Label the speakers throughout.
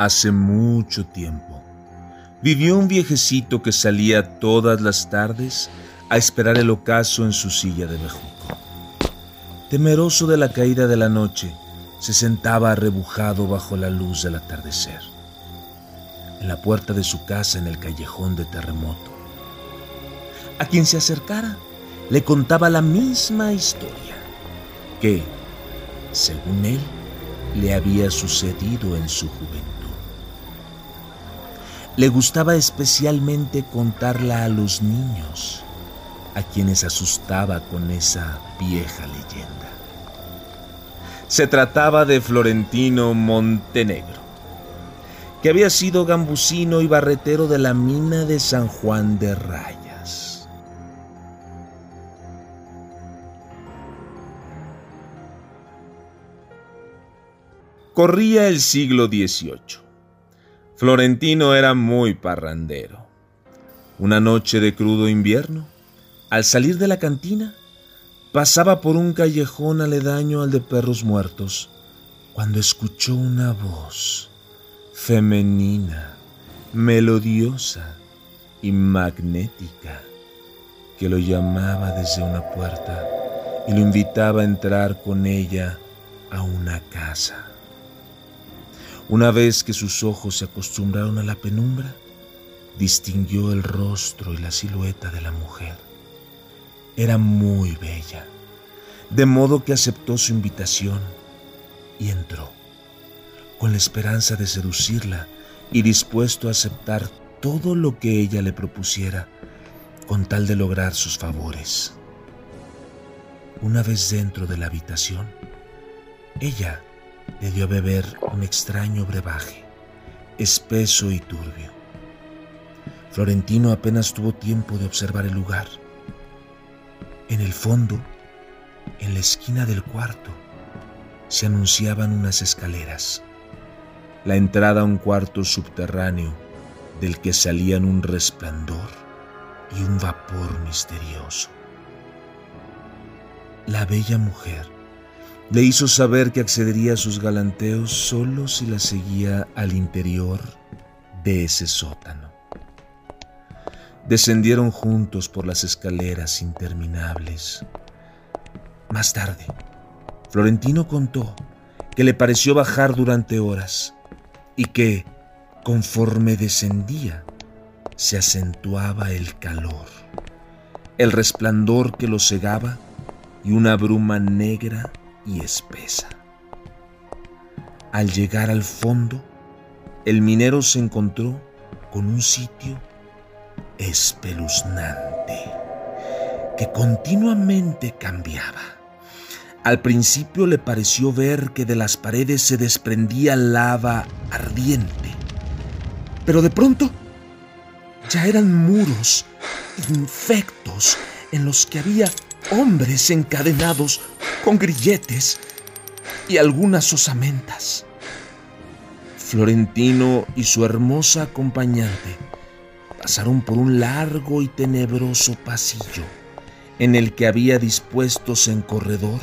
Speaker 1: Hace mucho tiempo, vivió un viejecito que salía todas las tardes a esperar el ocaso en su silla de bejuco. Temeroso de la caída de la noche, se sentaba arrebujado bajo la luz del atardecer, en la puerta de su casa en el callejón de terremoto. A quien se acercara, le contaba la misma historia que, según él, le había sucedido en su juventud. Le gustaba especialmente contarla a los niños, a quienes asustaba con esa vieja leyenda. Se trataba de Florentino Montenegro, que había sido gambusino y barretero de la mina de San Juan de Rayas. Corría el siglo XVIII. Florentino era muy parrandero. Una noche de crudo invierno, al salir de la cantina, pasaba por un callejón aledaño al de perros muertos, cuando escuchó una voz femenina, melodiosa y magnética que lo llamaba desde una puerta y lo invitaba a entrar con ella a una casa. Una vez que sus ojos se acostumbraron a la penumbra, distinguió el rostro y la silueta de la mujer. Era muy bella, de modo que aceptó su invitación y entró, con la esperanza de seducirla y dispuesto a aceptar todo lo que ella le propusiera con tal de lograr sus favores. Una vez dentro de la habitación, ella le dio a beber un extraño brebaje, espeso y turbio. Florentino apenas tuvo tiempo de observar el lugar. En el fondo, en la esquina del cuarto, se anunciaban unas escaleras, la entrada a un cuarto subterráneo del que salían un resplandor y un vapor misterioso. La bella mujer le hizo saber que accedería a sus galanteos solo si la seguía al interior de ese sótano. Descendieron juntos por las escaleras interminables. Más tarde, Florentino contó que le pareció bajar durante horas y que, conforme descendía, se acentuaba el calor, el resplandor que lo cegaba y una bruma negra y espesa. Al llegar al fondo, el minero se encontró con un sitio espeluznante que continuamente cambiaba. Al principio le pareció ver que de las paredes se desprendía lava ardiente, pero de pronto ya eran muros infectos en los que había hombres encadenados con grilletes y algunas osamentas. Florentino y su hermosa acompañante pasaron por un largo y tenebroso pasillo en el que había dispuestos en corredor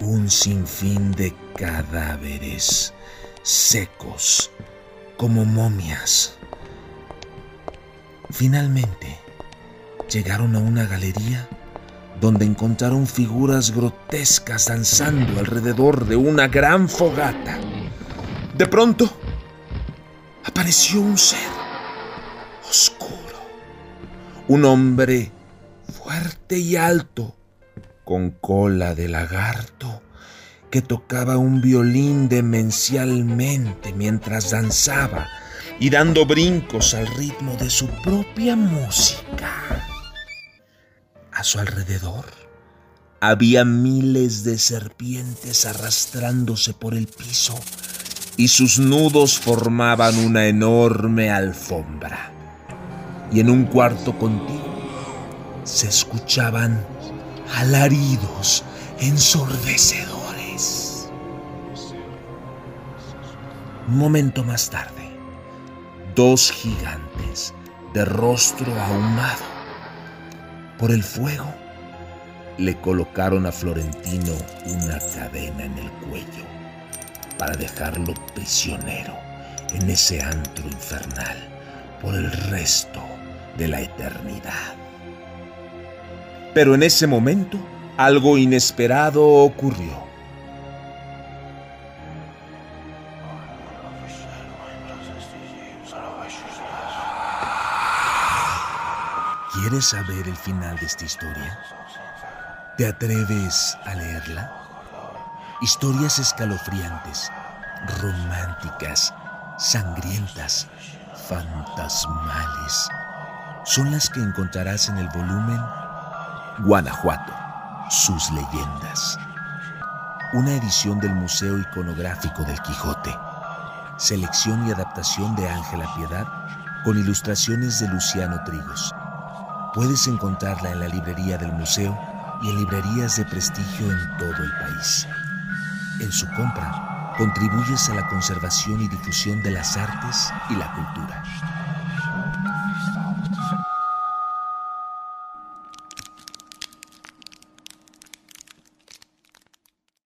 Speaker 1: un sinfín de cadáveres secos como momias. Finalmente llegaron a una galería donde encontraron figuras grotescas danzando alrededor de una gran fogata. De pronto, apareció un ser oscuro, un hombre fuerte y alto, con cola de lagarto, que tocaba un violín demencialmente mientras danzaba y dando brincos al ritmo de su propia música. A su alrededor había miles de serpientes arrastrándose por el piso y sus nudos formaban una enorme alfombra. Y en un cuarto contiguo se escuchaban alaridos ensordecedores. Un momento más tarde, dos gigantes de rostro ahumado por el fuego, le colocaron a Florentino una cadena en el cuello para dejarlo prisionero en ese antro infernal por el resto de la eternidad. Pero en ese momento, algo inesperado ocurrió. ¿Quieres saber el final de esta historia? ¿Te atreves a leerla? Historias escalofriantes, románticas, sangrientas, fantasmales, son las que encontrarás en el volumen Guanajuato, sus leyendas. Una edición del Museo Iconográfico del Quijote. Selección y adaptación de Ángela Piedad con ilustraciones de Luciano Trigos. Puedes encontrarla en la librería del museo y en librerías de prestigio en todo el país. En su compra, contribuyes a la conservación y difusión de las artes y la cultura.